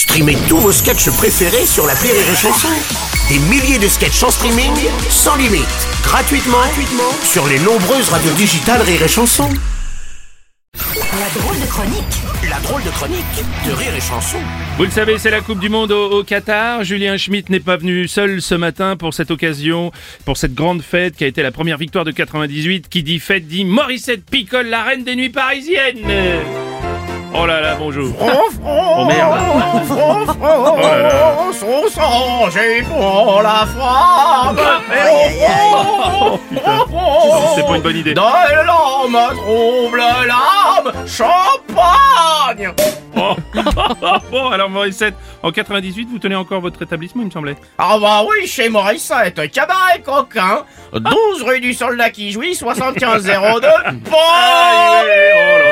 Streamez tous vos sketchs préférés sur la Rire et Chanson. Des milliers de sketchs en streaming, sans limite, gratuitement, gratuitement sur les nombreuses radios digitales Rire et Chanson. La drôle de chronique La drôle de chronique de Rire et Chanson. Vous le savez, c'est la Coupe du Monde au, au Qatar. Julien Schmitt n'est pas venu seul ce matin pour cette occasion, pour cette grande fête qui a été la première victoire de 98. Qui dit fête dit Morissette Picole, la reine des nuits parisiennes. Oh là là, bonjour. Oh merde. Changés pour la femme. C'est pas une bonne idée. De l'homme trouble l'âme, champagne. Bon, alors Morissette, en 98, vous tenez encore votre établissement, il me semblait. Ah bah oui, chez Morissette, cabaret coquin, 12 rue du Soldat qui jouit, 7502. Bon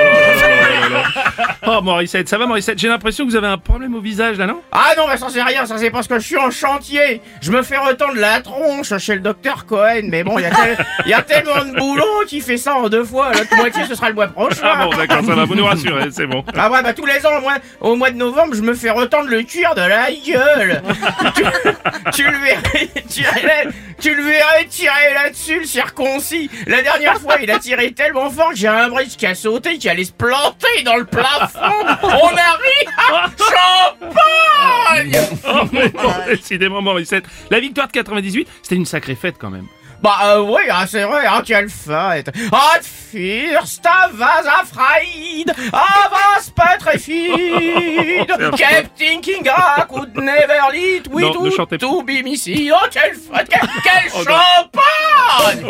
Oh Morissette, ça va Morissette? J'ai l'impression que vous avez un problème au visage là, non? Ah non, mais ça c'est rien, ça c'est parce que je suis en chantier. Je me fais retendre la tronche chez le docteur Cohen, mais bon, il y, a tel- y a tellement de boulot qui fait ça en deux fois. L'autre moitié, ce sera le mois prochain. Ah bon, d'accord, ça va, vous nous rassurez, c'est bon. Ah ouais, bah tous les ans, au mois, au mois de novembre, je me fais retendre le cuir de la gueule. tu, tu le verrais, tirer, tu le verrais tirer là-dessus, le circoncis. La dernière fois, il a tiré tellement fort que j'ai un bridge qui a sauté, qui allait se planter dans le plafond. On arrive à champagne Oh, mais bon, décidément Morissette. La victoire de 98, c'était une sacrée fête quand même. Bah euh, oui, ah, c'est vrai, ah, quelle fête At first was afraid, I was petrified, kept thinking I could never lead with Non, to be missing. Oh, quelle fête, quel, quel Oh, champagne Oh,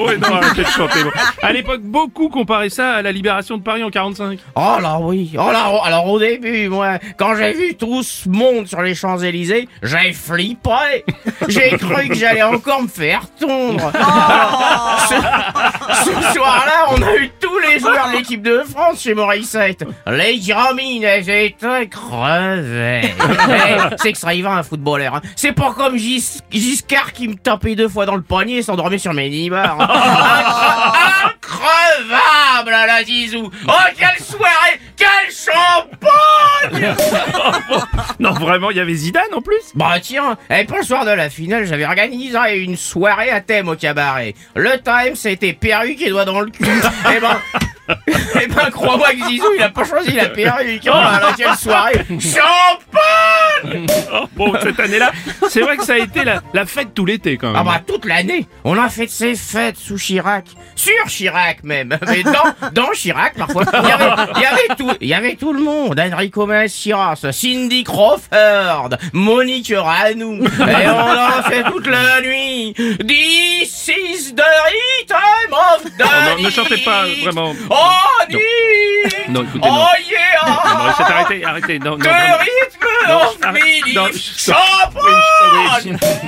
ouais, non, arrêtez de chanter. bon. À l'époque, beaucoup comparaient ça à la libération de Paris en 45. Oh là oui, oh là, oh, alors au début, moi, quand j'ai vu tout ce monde sur les Champs-Élysées, j'ai flippé. J'ai cru que j'allais encore me faire tondre. ce ce soir-là, on a eu les joueurs de l'équipe de France chez Morissette. Les gamines, elles étaient crevées. Eh, C'est que ça un footballeur. hein. C'est pas comme Gis- Giscard qui me tapait deux fois dans le poignet et s'endormait sur mes nibards. Incre- Increvable, la Zizou. Oh, quelle soirée Quel champagne Non, vraiment, il y avait Zidane en plus. Bah tiens, et pour le soir de la finale, j'avais organisé une soirée à thème au cabaret. Le thème, c'était perruque et doigts dans le cul. eh ben... Eh ben, crois-moi que Zizou, il a pas choisi la perruque. Oh là là, quelle soirée Champagne Oh, bon, cette année-là, c'est vrai que ça a été la, la fête tout l'été quand même. Ah bah toute l'année, on a fait ces fêtes sous Chirac, sur Chirac même, mais dans, dans Chirac parfois. Il y avait, il y avait tout, il y avait tout le monde, Enrico Macias, Cindy Crawford, Monique Ranou, et on a fait toute la nuit. This is the rhythm of the Oh non, ne chantez pas, vraiment. Oh, dis Non, écoutez, non. Oh yeah Arrêtez, arrêtez. Non, non, rythme Non, arrête-. Oui,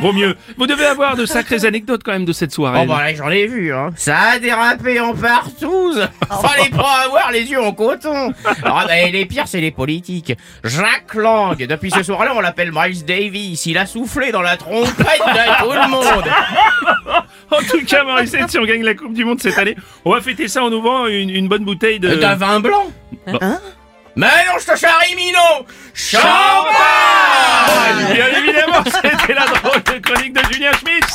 Vaut mieux. Vous devez avoir de sacrées anecdotes quand même de cette soirée. Oh bah là, j'en ai vu, hein. Ça a dérapé en partouze. Fallait pas avoir les yeux en coton. Ah bah, et les pires, c'est les politiques. Jacques Lang, depuis ce soir-là, on l'appelle Miles Davis. Il a soufflé dans la trompette de tout le monde. En tout cas, Morissette, si on gagne la Coupe du Monde cette année, on va fêter ça en ouvrant une, une bonne bouteille de... D'un vin blanc. Bon. Mais non, je te charrie, Mino. Champagne Bien évidemment, c'était la drôle de chronique de Julien Schmitt.